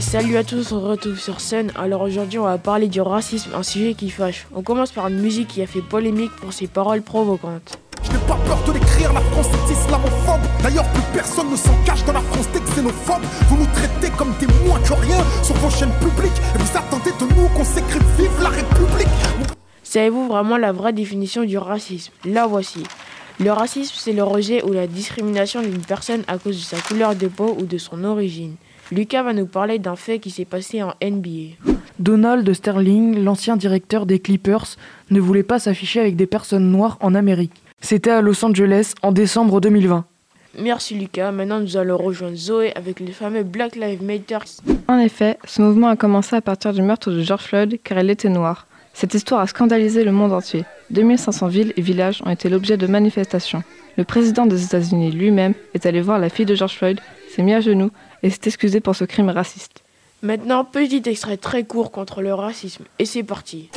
Et salut à tous, on se retrouve sur scène. Alors aujourd'hui, on va parler du racisme, un sujet qui fâche. On commence par une musique qui a fait polémique pour ses paroles provocantes. Je n'ai pas peur de l'écrire, la France est islamophobe. D'ailleurs, plus personne ne s'en cache dans la France des xénophobes. Vous nous traitez comme des moins que rien sur vos chaînes publiques. Et vous attendez de nous qu'on s'écrive Vive la République. Savez-vous vraiment la vraie définition du racisme? La voici. Le racisme, c'est le rejet ou la discrimination d'une personne à cause de sa couleur de peau ou de son origine. Lucas va nous parler d'un fait qui s'est passé en NBA. Donald Sterling, l'ancien directeur des Clippers, ne voulait pas s'afficher avec des personnes noires en Amérique. C'était à Los Angeles en décembre 2020. Merci Lucas, maintenant nous allons rejoindre Zoé avec les fameux Black Lives Matter. En effet, ce mouvement a commencé à partir du meurtre de George Floyd car elle était noire. Cette histoire a scandalisé le monde entier. 2500 villes et villages ont été l'objet de manifestations. Le président des États-Unis lui-même est allé voir la fille de George Floyd, s'est mis à genoux et s'est excusé pour ce crime raciste. Maintenant, petit extrait très court contre le racisme. Et c'est parti.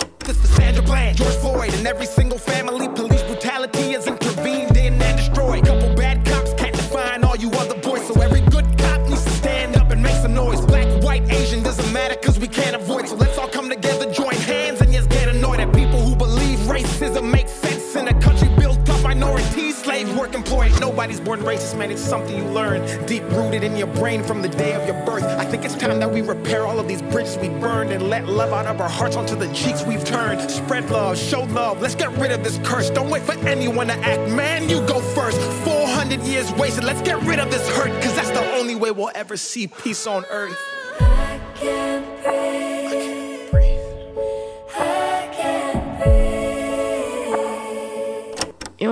Nobody's born racist, man. It's something you learn, deep rooted in your brain from the day of your birth. I think it's time that we repair all of these bridges we burned and let love out of our hearts onto the cheeks we've turned. Spread love, show love. Let's get rid of this curse. Don't wait for anyone to act. Man, you go first. 400 years wasted. Let's get rid of this hurt, cause that's the only way we'll ever see peace on earth. I can't breathe. I can't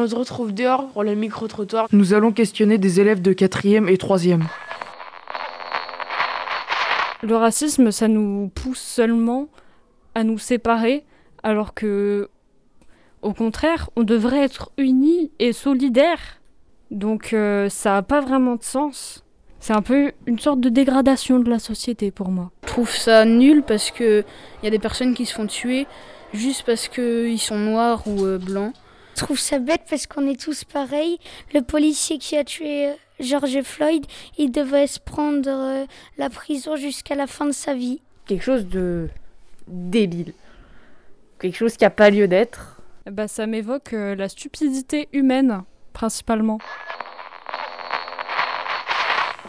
on se retrouve dehors pour le micro-trottoir. Nous allons questionner des élèves de 4e et 3e. Le racisme, ça nous pousse seulement à nous séparer, alors que, au contraire, on devrait être unis et solidaires. Donc euh, ça n'a pas vraiment de sens. C'est un peu une sorte de dégradation de la société pour moi. Je trouve ça nul parce que il y a des personnes qui se font tuer juste parce qu'ils sont noirs ou euh, blancs. Je trouve ça bête parce qu'on est tous pareils. Le policier qui a tué euh, George Floyd, il devait se prendre euh, la prison jusqu'à la fin de sa vie. quelque chose de débile. Quelque chose qui n'a pas lieu d'être. Bah, ça m'évoque euh, la stupidité humaine, principalement.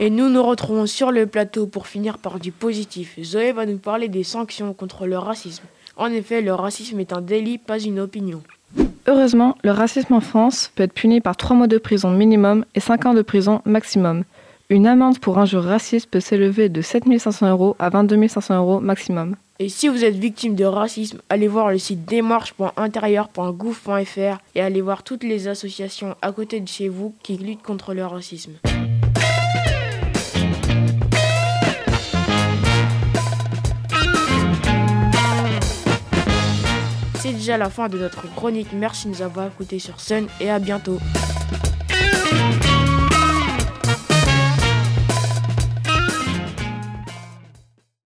Et nous nous retrouvons sur le plateau pour finir par du positif. Zoé va nous parler des sanctions contre le racisme. En effet, le racisme est un délit, pas une opinion. Heureusement, le racisme en France peut être puni par 3 mois de prison minimum et 5 ans de prison maximum. Une amende pour injure raciste peut s'élever de 7 500 euros à 22 500 euros maximum. Et si vous êtes victime de racisme, allez voir le site démarche.intérieur.gouv.fr et allez voir toutes les associations à côté de chez vous qui luttent contre le racisme. c'est déjà la fin de notre chronique. Merci de nous avoir écoutés sur Sun et à bientôt.